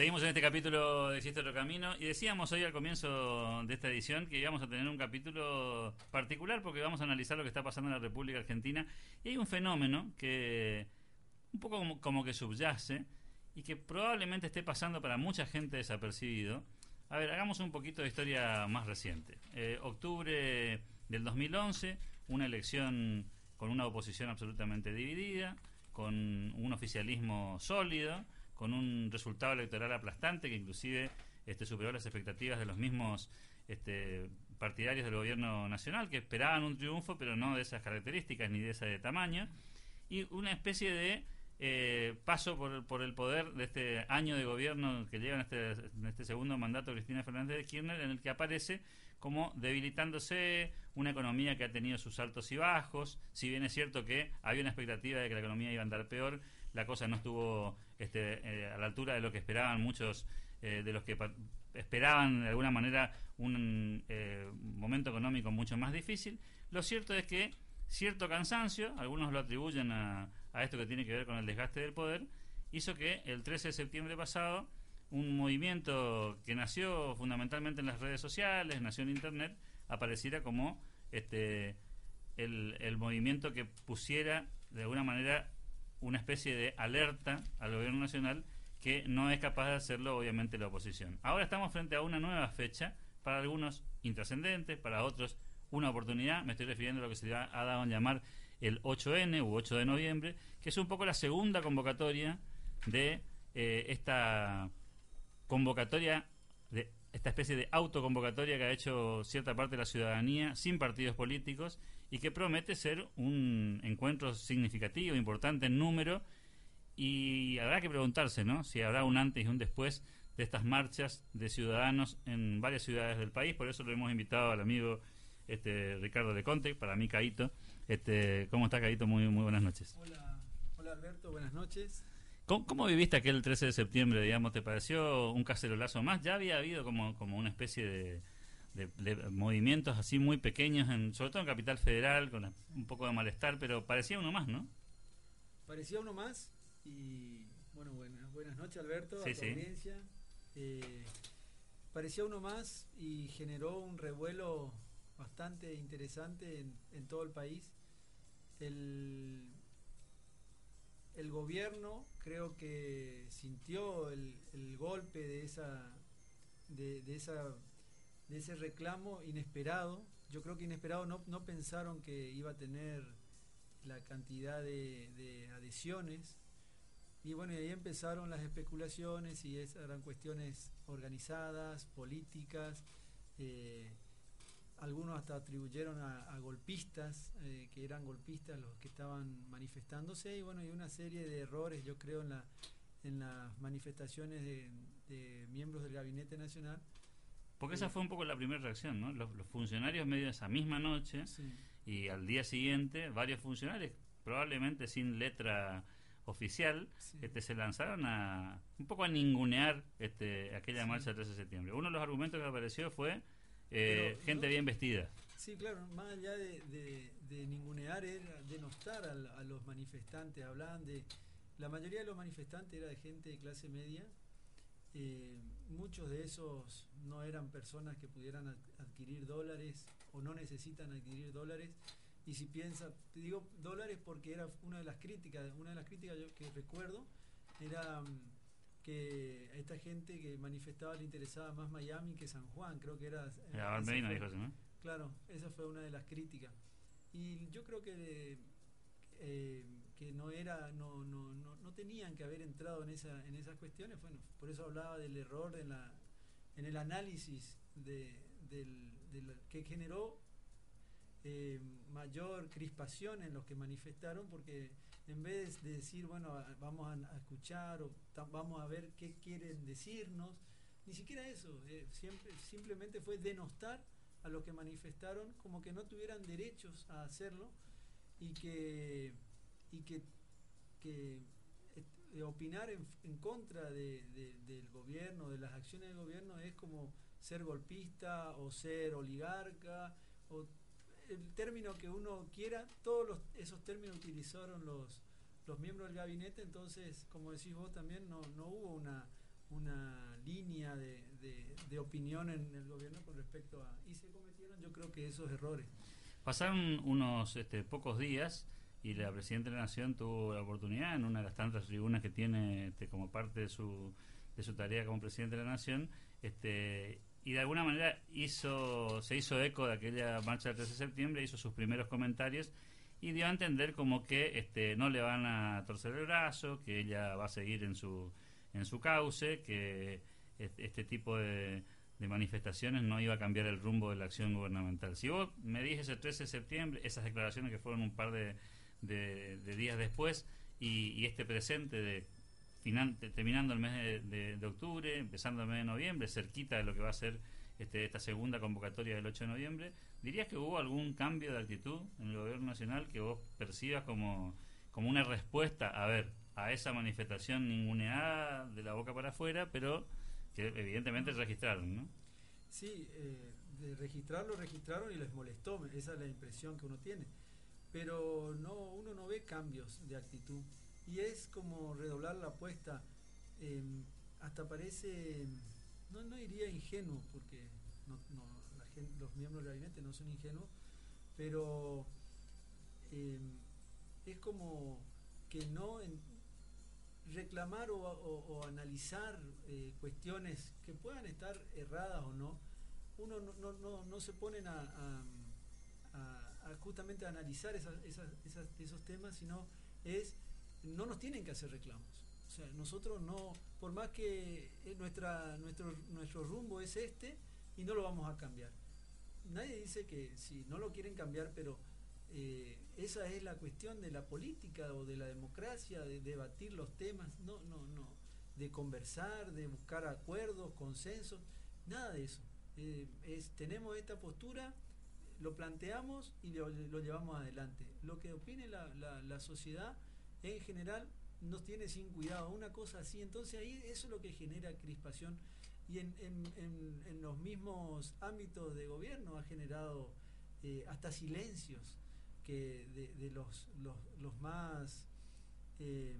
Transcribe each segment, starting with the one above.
Seguimos en este capítulo de Existe otro camino y decíamos hoy al comienzo de esta edición que íbamos a tener un capítulo particular porque vamos a analizar lo que está pasando en la República Argentina y hay un fenómeno que un poco como, que subyace y que probablemente esté pasando para mucha gente desapercibido. A ver, hagamos un poquito de historia más reciente. Eh, octubre del 2011, una elección con una oposición absolutamente dividida, con un oficialismo sólido, con un resultado electoral aplastante que inclusive este, superó las expectativas de los mismos este, partidarios del gobierno nacional que esperaban un triunfo pero no de esas características ni de ese tamaño y una especie de eh, paso por, por, el poder de este año de gobierno que llega en este, en este segundo mandato Cristina Fernández de Kirchner, en el que aparece como debilitándose una economía que ha tenido sus altos y bajos. Si bien es cierto que había una expectativa de que la economía iba a andar peor, la cosa no estuvo este, eh, a la altura de lo que esperaban muchos eh, de los que esperaban de alguna manera un momento económico mucho más difícil. Lo cierto es que cierto cansancio, algunos lo atribuyen a, esto que tiene que ver con el desgaste del poder, hizo que el 13 de septiembre pasado un movimiento que nació fundamentalmente en las redes sociales, nació en Internet, apareciera como este el, el movimiento que pusiera de alguna manera una especie de alerta al gobierno nacional que no es capaz de hacerlo obviamente la oposición. Ahora estamos frente a una nueva fecha, para algunos intrascendentes, para otros una oportunidad, me estoy refiriendo a lo que se ha dado a llamar el 8N u 8 de noviembre, que es un poco la segunda convocatoria de eh, esta convocatoria, de esta especie de autoconvocatoria que ha hecho cierta parte de la ciudadanía sin partidos políticos y que promete ser un encuentro significativo, importante en número y habrá que preguntarse, ¿no? Si habrá un antes y un después de estas marchas de ciudadanos en varias ciudades del país, por eso lo hemos invitado al amigo este, Ricardo de Conte, para mí Caito. Este, ¿Cómo está Caito? Muy, muy buenas noches. Hola, hola Alberto, buenas noches. ¿Cómo, viviste aquel 13 de septiembre, digamos? ¿Te pareció un cacerolazo más? Ya había habido como, como una especie de, movimientos así muy pequeños, en, sobre todo en Capital Federal, con un poco de malestar, pero parecía uno más, ¿no? Parecía uno más y, bueno, buenas, buenas noches Alberto, a tu audiencia. Eh, parecía uno más y generó un revuelo bastante interesante en, todo el país. El, el, gobierno creo que sintió el, golpe de esa, de, esa de ese reclamo inesperado. Yo creo que inesperado no, no pensaron que iba a tener la cantidad de, adhesiones. Y bueno, y ahí empezaron las especulaciones y eran cuestiones organizadas, políticas. Eh, algunos hasta atribuyeron a, golpistas, eh, que eran golpistas los que estaban manifestándose, y bueno, hay una serie de errores, yo creo, en, la, en las manifestaciones de, miembros del Gabinete Nacional. Porque esa fue un poco la primera reacción, ¿no? Los, funcionarios medio esa misma noche y al día siguiente varios funcionarios, probablemente sin letra oficial, este, se lanzaron a un poco a ningunear este, aquella marcha del 13 de septiembre. Uno de los argumentos que apareció fue eh, gente bien vestida. Sí, claro, más allá de, de, ningunear, era denostar a, los manifestantes. Hablaban de. La mayoría de los manifestantes era de gente de clase media. Eh, muchos de esos no eran personas que pudieran adquirir dólares o no necesitan adquirir dólares. Y si piensa, te digo dólares porque era una de las críticas, una de las críticas que recuerdo era mm, que a esta gente que manifestaba le interesaba más Miami que San Juan, creo que era... Eh, claro, esa fue una de las críticas. Y yo creo que eh, que no era no, no, no, no, tenían que haber entrado en esa en esas cuestiones. Bueno por eso hablaba del error en la en el análisis de, del, que generó eh, mayor crispación en los que manifestaron porque en vez de decir, bueno, vamos a, escuchar o vamos a ver qué quieren decirnos, ni siquiera eso, eh, siempre, simplemente fue denostar a los que manifestaron como que no tuvieran derechos a hacerlo y que, y que, eh, opinar en, contra del gobierno, de las acciones del gobierno, es como ser golpista o ser oligarca o el término que uno quiera, todos esos términos utilizaron los, los miembros del gabinete, entonces, como decís vos también, no, no hubo una, una línea de, de, opinión en el gobierno con respecto a... Y se cometieron yo creo que esos errores. Pasaron unos este, pocos días y la Presidenta de la Nación tuvo la oportunidad en una de las tantas tribunas que tiene este, como parte de su, de su tarea como Presidente de la Nación este, y de alguna manera hizo se hizo eco de aquella marcha del 13 de septiembre, hizo sus primeros comentarios y dio a entender como que este, no le van a torcer el brazo, que ella va a seguir en su, en su cauce, que este tipo de, manifestaciones no iba a cambiar el rumbo de la acción gubernamental. Si vos me dijes el 13 de septiembre, esas declaraciones que fueron un par de, días después, y, este presente de terminando el mes de, de, octubre, empezando el mes de noviembre, cerquita de lo que va a ser este, esta segunda convocatoria del 8 de noviembre, ¿dirías que hubo algún cambio de actitud en el gobierno nacional que vos percibas como, como una respuesta, a ver, a esa manifestación ninguneada de la boca para afuera, pero que evidentemente registraron, ¿no? Sí, eh, de registrarlo, registraron y les molestó, esa es la impresión que uno tiene. Pero no, uno no ve cambios de actitud. Y es como redoblar la apuesta. Em, hasta parece no, no diría ingenuo, porque no, los miembros del gabinete no son ingenuos, pero em, es como que no reclamar o, analizar eh, cuestiones que puedan estar erradas o no, uno no, se ponen a, justamente a analizar esos temas, sino es, no nos tienen que hacer reclamos. O sea, nosotros no, por más que eh, nuestra, nuestro, nuestro rumbo es este y no lo vamos a cambiar. Nadie dice que si no lo quieren cambiar, pero eh, esa es la cuestión de la política o de la democracia, de debatir los temas, no, no, no, de conversar, de buscar acuerdos, consensos, nada de eso. Eh, es, tenemos esta postura, lo planteamos y lo, llevamos adelante. Lo que opine la, la, sociedad en general nos tiene sin cuidado, una cosa así. Entonces ahí eso es lo que genera crispación y en, en, los mismos ámbitos de gobierno ha generado eh, hasta silencios que de, los, los, más eh,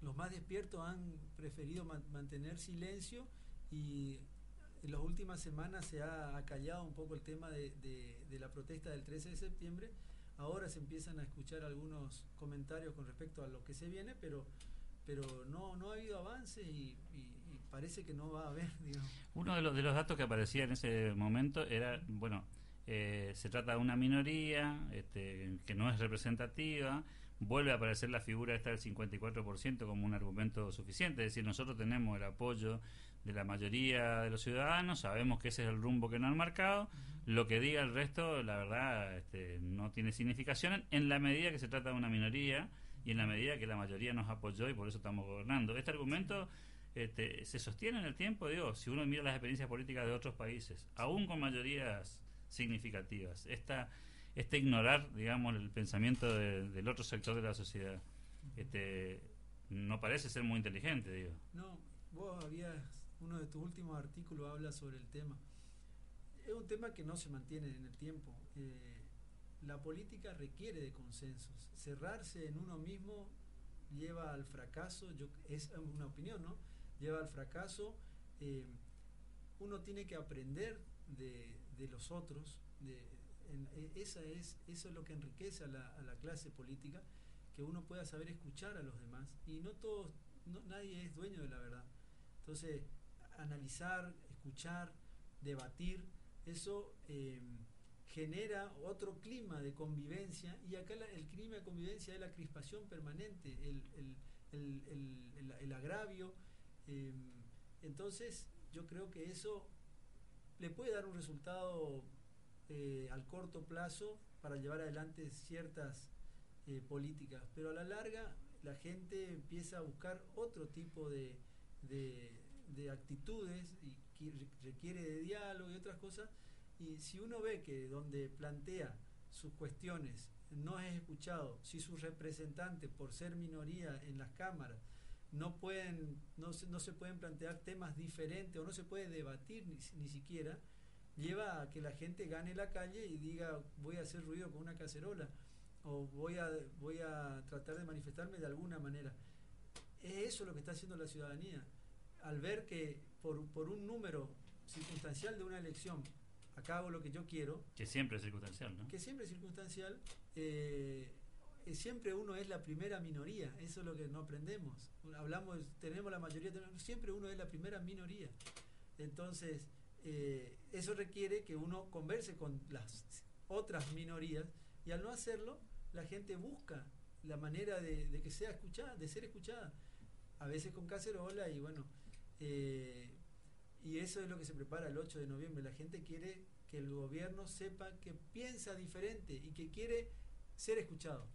los más despiertos han preferido mantener silencio y en las últimas semanas se ha acallado un poco el tema de, de la protesta del 13 de septiembre Ahora se empiezan a escuchar algunos comentarios con respecto a lo que se viene, pero pero no, ha habido avance y, parece que no va a haber. Uno de los, de los datos que aparecía en ese momento era, bueno, eh, se trata de una minoría este, que no es representativa, vuelve a aparecer la figura esta del 54% como un argumento suficiente, es decir, nosotros tenemos el apoyo de la mayoría de los ciudadanos, sabemos que ese es el rumbo que nos han marcado, lo que diga el resto, la verdad, este, no tiene significación en la medida que se trata de una minoría y en la medida que la mayoría nos apoyó y por eso estamos gobernando. Este argumento este, se sostiene en el tiempo, digo, si uno mira las experiencias políticas de otros países, aún con mayorías significativas. Esta, este ignorar, digamos, el pensamiento del otro sector de la sociedad, este, no parece ser muy inteligente, digo. No, vos habías, uno de tus últimos artículos habla sobre el tema es un tema que no se mantiene en el tiempo. Eh, la política requiere de consensos. Cerrarse en uno mismo lleva al fracaso, yo, es una opinión, ¿no? Lleva al fracaso. Eh, uno tiene que aprender de, los otros. E, esa es, eso es lo que enriquece a la, clase política, que uno pueda saber escuchar a los demás. Y no todos, nadie es dueño de la verdad. Entonces, analizar, escuchar, debatir, eso em, genera otro clima de convivencia y acá el clima de convivencia es la crispación permanente, el, agravio. Em, entonces yo creo que eso le puede dar un resultado eh, al corto plazo para llevar adelante ciertas eh, políticas, pero a la larga la gente empieza a buscar otro tipo de actitudes y requiere de diálogo y otras cosas. Y si uno ve que donde plantea sus cuestiones no es escuchado, si sus representantes, por ser minoría en las cámaras, no, pueden, no, se, no se pueden plantear temas diferentes o no se puede debatir ni, ni siquiera, lleva a que la gente gane la calle y diga voy a hacer ruido con una cacerola o voy a, voy a tratar de manifestarme de alguna manera. Es eso lo que está haciendo la ciudadanía al ver que por, por un número circunstancial de una elección acabo lo que yo quiero. Que siempre es circunstancial, ¿no? Que siempre es circunstancial. Eh, eh, siempre uno es la primera minoría, eso es lo que no aprendemos. Hablamos, tenemos la mayoría, siempre uno es la primera minoría. Entonces, eh, eso requiere que uno converse con las otras minorías y al no hacerlo, la gente busca la manera de, que sea escuchada, de ser escuchada. A veces con cacerola y bueno, y eso es lo que se prepara el 8 de noviembre. La gente quiere que el gobierno sepa que piensa diferente y que quiere ser escuchado.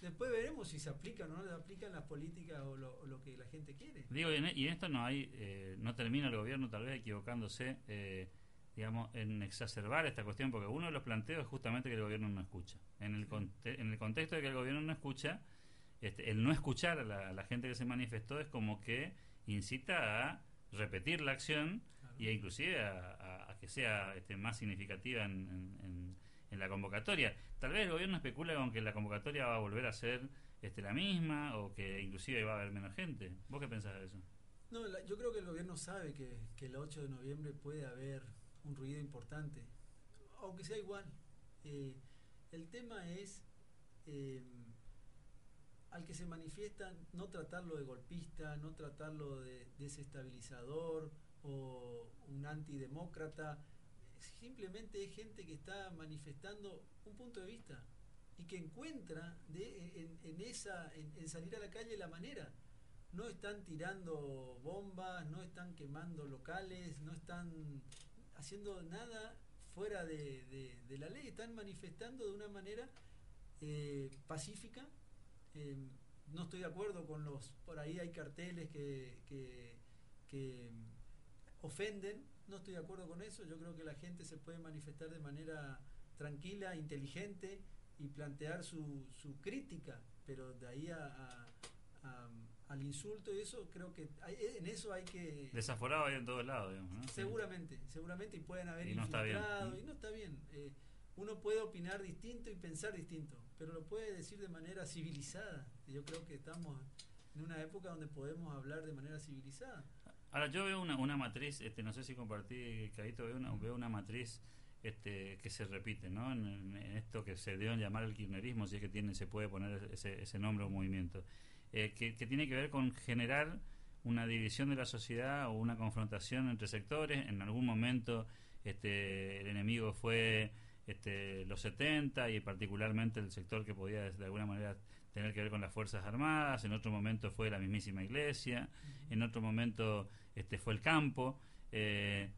Después veremos si se aplican o no se aplican las políticas o lo, que la gente quiere. Digo, y en, e, esto no hay, eh, no termina el gobierno tal vez equivocándose, eh, digamos, en exacerbar esta cuestión, porque uno de los planteos es justamente que el gobierno no escucha. En el, en el contexto de que el gobierno no escucha, este, el no escuchar a la gente que se manifestó es como que incita a repetir la acción y inclusive a, que sea este, más significativa en, la convocatoria. Tal vez el gobierno especula con que la convocatoria va a volver a ser este, la misma o que inclusive va a haber menos gente. ¿Vos qué pensás de eso? No, yo creo que el gobierno sabe que, el 8 de noviembre puede haber un ruido importante, aunque sea igual. Eh, el tema es eh, al que se manifiesta no tratarlo de golpista, no tratarlo de desestabilizador o un antidemócrata, simplemente es gente que está manifestando un punto de vista y que encuentra de, en, esa, en, salir a la calle la manera. No están tirando bombas, no están quemando locales, no están haciendo nada fuera de, la ley, están manifestando de una manera eh, pacífica eh, no estoy de acuerdo con los, por ahí hay carteles que, que, ofenden, no estoy de acuerdo con eso, yo creo que la gente se puede manifestar de manera tranquila, inteligente y plantear su, su crítica, pero de ahí a, al insulto y eso, creo que en eso hay que... Desaforado hay en todos lados, Seguramente, seguramente, y pueden haber y no está bien. y no está bien. Eh, uno puede opinar distinto y pensar distinto, pero lo puede decir de manera civilizada. yo creo que estamos en una época donde podemos hablar de manera civilizada. Ahora yo veo una, una matriz, este, no sé si compartí, Cadito, veo una, veo una matriz este, que se repite, ¿no? En, esto que se dio llamar el kirchnerismo, si es que tiene, se puede poner ese, ese nombre o movimiento, eh, que, que tiene que ver con generar una división de la sociedad o una confrontación entre sectores. En algún momento este, el enemigo fue este, los 70 y particularmente el sector que podía de alguna manera tener que ver con las Fuerzas Armadas, en otro momento fue la mismísima iglesia, en otro momento este, fue el campo. Eh,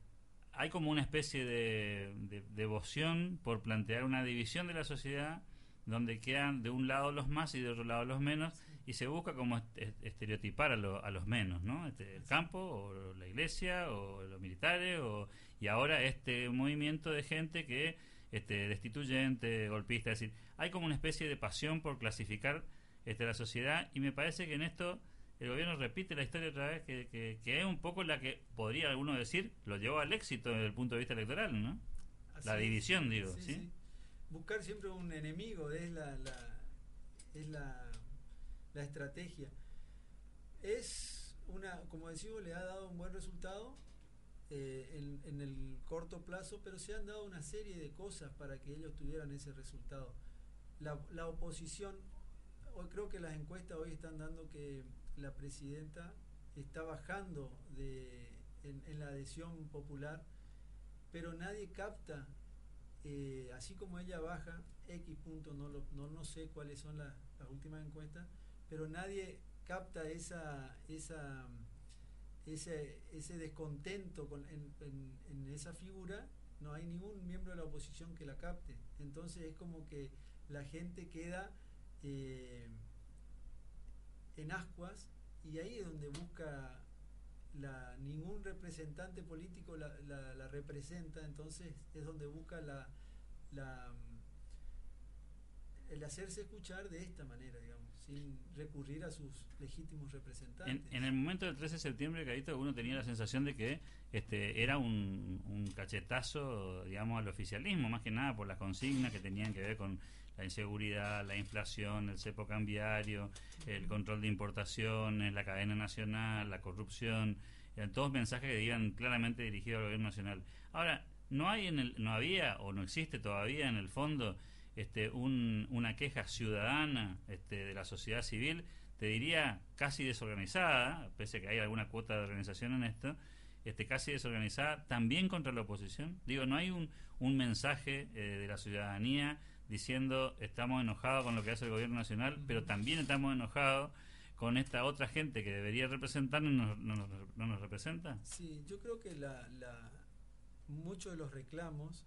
hay como una especie de, devoción por plantear una división de la sociedad donde quedan de un lado los más y de otro lado los menos y se busca como estereotipar a, a los menos, ¿no? Este, el campo o la iglesia o los militares o, y ahora este movimiento de gente que este, destituyente, golpista, es decir, hay como una especie de pasión por clasificar este, la sociedad y me parece que en esto el gobierno repite la historia otra vez, que, es un poco la que podría alguno decir lo llevó al éxito desde el punto de vista electoral, ¿no? la división, digo, sí, Buscar siempre un enemigo es la, la es la, la estrategia. Es una, como decimos, le ha dado un buen resultado eh, en, el corto plazo, pero se han dado una serie de cosas para que ellos tuvieran ese resultado. La, oposición, hoy creo que las encuestas hoy están dando que la presidenta está bajando de, en, la adhesión popular, pero nadie capta, eh, así como ella baja, X punto, no, no, no sé cuáles son las, las últimas encuestas, pero nadie capta esa, esa ese, descontento con, en, esa figura, no hay ningún miembro de la oposición que la capte. Entonces es como que la gente queda eh, en ascuas y ahí es donde busca ningún representante político la, representa, entonces es donde busca el hacerse escuchar de esta manera, digamos sin recurrir a sus legítimos representantes. En, el momento del 13 de septiembre, Cadito, uno tenía la sensación de que este era un, cachetazo, digamos, al oficialismo, más que nada por las consignas que tenían que ver con la inseguridad, la inflación, el cepo cambiario, el control de importaciones, la cadena nacional, la corrupción. eran todos mensajes que digan claramente dirigidos al gobierno nacional. Ahora, no hay en el, no había o no existe todavía en el fondo este, una queja ciudadana este, de la sociedad civil, te diría casi desorganizada, pese a que hay alguna cuota de organización en esto, este, casi desorganizada, también contra la oposición. Digo, no hay un, un mensaje eh, de la ciudadanía diciendo estamos enojados con lo que hace el gobierno nacional, pero también estamos enojados con esta otra gente que debería representarnos no, no, no, nos representa. Sí, yo creo que la, la, muchos de los reclamos,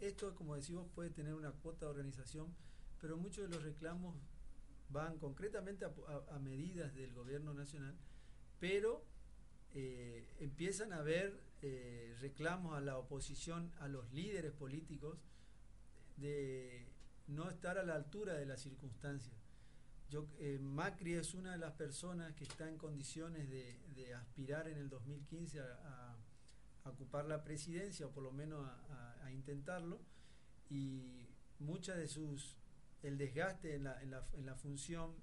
esto como decimos puede tener una cuota de organización, pero muchos de los reclamos van concretamente a, medidas del gobierno nacional, pero eh, empiezan a haber eh, reclamos a la oposición, a los líderes políticos, de no estar a la altura de las circunstancias. Yo, Macri es una de las personas que está en condiciones de, aspirar en el 2015 a ocupar la presidencia o por lo menos a, intentarlo y muchas de sus el desgaste en la, en, la, en la función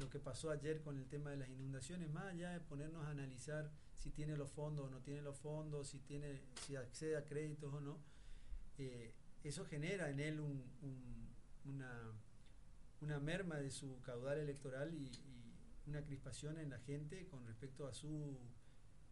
lo que pasó ayer con el tema de las inundaciones más allá de ponernos a analizar si tiene los fondos o no tiene los fondos si tiene si accede a créditos o no eh, eso genera en él un, una, una merma de su caudal electoral y, una crispación en la gente con respecto a su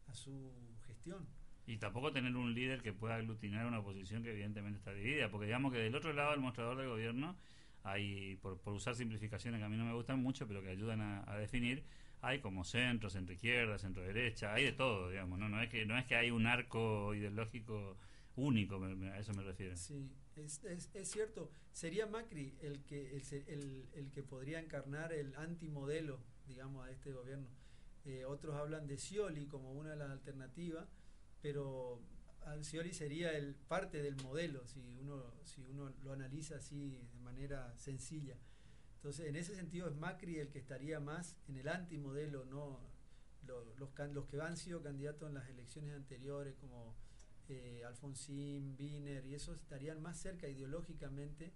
a su gestión y tampoco tener un líder que pueda aglutinar una oposición que evidentemente está dividida, porque digamos que del otro lado del mostrador del gobierno hay, por, usar simplificaciones que a mí no me gustan mucho, pero que ayudan a, definir, hay como centro, centro izquierda, centro derecha, hay de todo, digamos, ¿no? No es que, no es que hay un arco ideológico único, a eso me refiero. Sí, es, es, cierto. Sería Macri el que, el, el, que podría encarnar el antimodelo, digamos, a este gobierno. Eh, otros hablan de Scioli como una de las alternativas pero Alcioli sería el parte del modelo si uno si uno lo analiza así de manera sencilla. Entonces en ese sentido es Macri el que estaría más en el antimodelo no los, los, que han sido candidatos en las elecciones anteriores como eh, Alfonsín, Wiener y esos estarían más cerca ideológicamente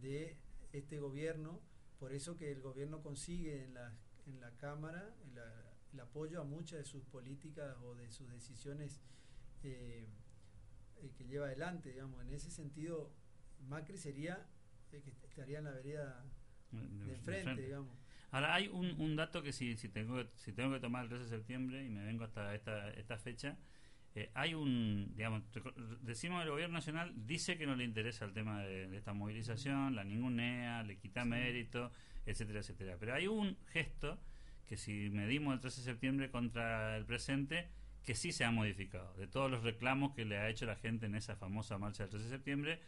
de este gobierno. Por eso que el gobierno consigue en la, en la Cámara el apoyo a muchas de sus políticas o de sus decisiones eh, que lleva adelante, digamos. En ese sentido, Macri sería el que estaría en la vereda de, enfrente, digamos. Ahora, hay un, un dato que si, si, tengo, si tengo que tomar el 13 de septiembre y me vengo hasta esta, esta fecha, eh, hay un, digamos, decimos el gobierno nacional dice que no le interesa el tema de, esta movilización, la ningunea, le quita mérito, etcétera, etcétera. Pero hay un gesto que si medimos el 13 de septiembre contra el presente, que sí se ha modificado. De todos los reclamos que le ha hecho la gente en esa famosa marcha del 13 de septiembre,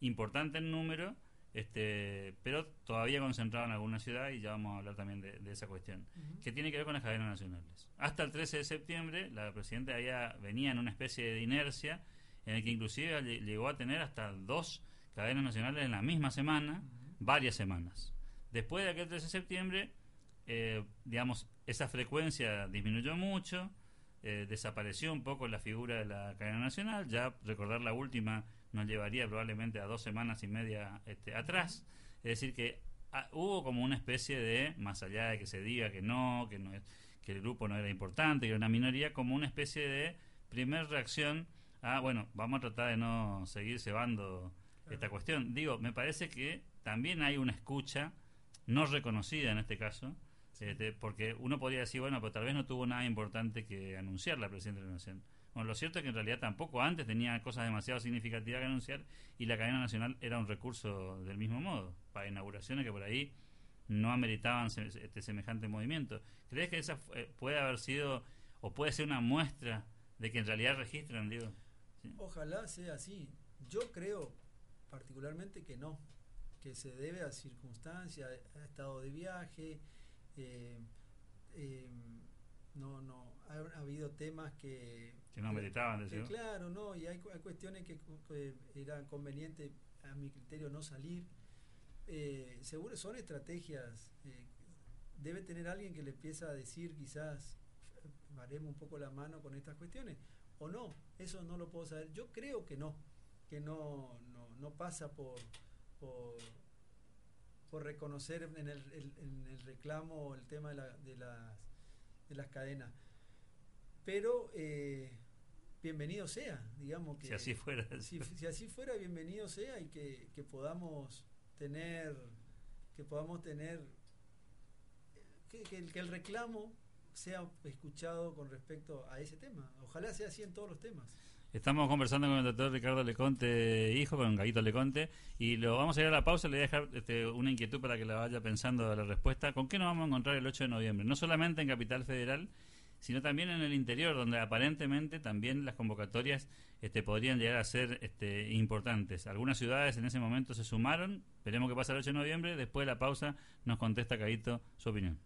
importante en número, este, pero todavía concentrado en alguna ciudad y ya vamos a hablar también de, esa cuestión, que tiene que ver con las cadenas nacionales. Hasta el 13 de septiembre la presidenta había, venía en una especie de inercia en el que inclusive llegó a tener hasta dos cadenas nacionales en la misma semana, varias semanas. Después de aquel 13 de septiembre, eh, digamos, esa frecuencia disminuyó mucho, eh, desapareció un poco la figura de la cadena nacional, ya recordar la última nos llevaría probablemente a dos semanas y media este, atrás, es decir que ah, hubo como una especie de, más allá de que se diga que no, que no que el grupo no era importante, que era una minoría, como una especie de primer reacción a, bueno, vamos a tratar de no seguir cebando esta cuestión. Digo, me parece que también hay una escucha no reconocida en este caso, este, porque uno podría decir, bueno, pero tal vez no tuvo nada importante que anunciar la presidenta de la Nación. Bueno, lo cierto es que en realidad tampoco antes tenía cosas demasiado significativas que anunciar y la cadena nacional era un recurso del mismo modo, para inauguraciones que por ahí no ameritaban este semejante movimiento. ¿Crees que esa puede haber sido o puede ser una muestra de que en realidad registran, digo? Ojalá sea así. Yo creo particularmente que no, que se debe a circunstancias, a estado de viaje, eh, em, no, no, ha, habido temas que... Que no meritaban, Claro, no, y hay, cuestiones que, era conveniente, a mi criterio, no salir. Eh, seguro son estrategias. Eh, debe tener alguien que le empieza a decir, quizás, haremos un poco la mano con estas cuestiones. O no, eso no lo puedo saber. Yo creo que no, que no, no, no pasa por, por por reconocer en el, en el reclamo el tema de, la, de, las, de las cadenas. pero eh, bienvenido sea, digamos que... Si así fuera. Si, así fuera, bienvenido sea y que, que podamos tener, que podamos tener, que, que el reclamo sea escuchado con respecto a ese tema. Ojalá sea así en todos los temas. Estamos conversando con el doctor Ricardo Leconte, hijo, con Gaguito Leconte, y lo vamos a ir a la pausa. Le voy a dejar este, una inquietud para que la vaya pensando la respuesta. ¿Con qué nos vamos a encontrar el 8 de noviembre? No solamente en Capital Federal, sino también en el interior, donde aparentemente también las convocatorias este, podrían llegar a ser este, importantes. Algunas ciudades en ese momento se sumaron. Veremos qué pasa el 8 de noviembre. Después de la pausa nos contesta Gaguito su opinión.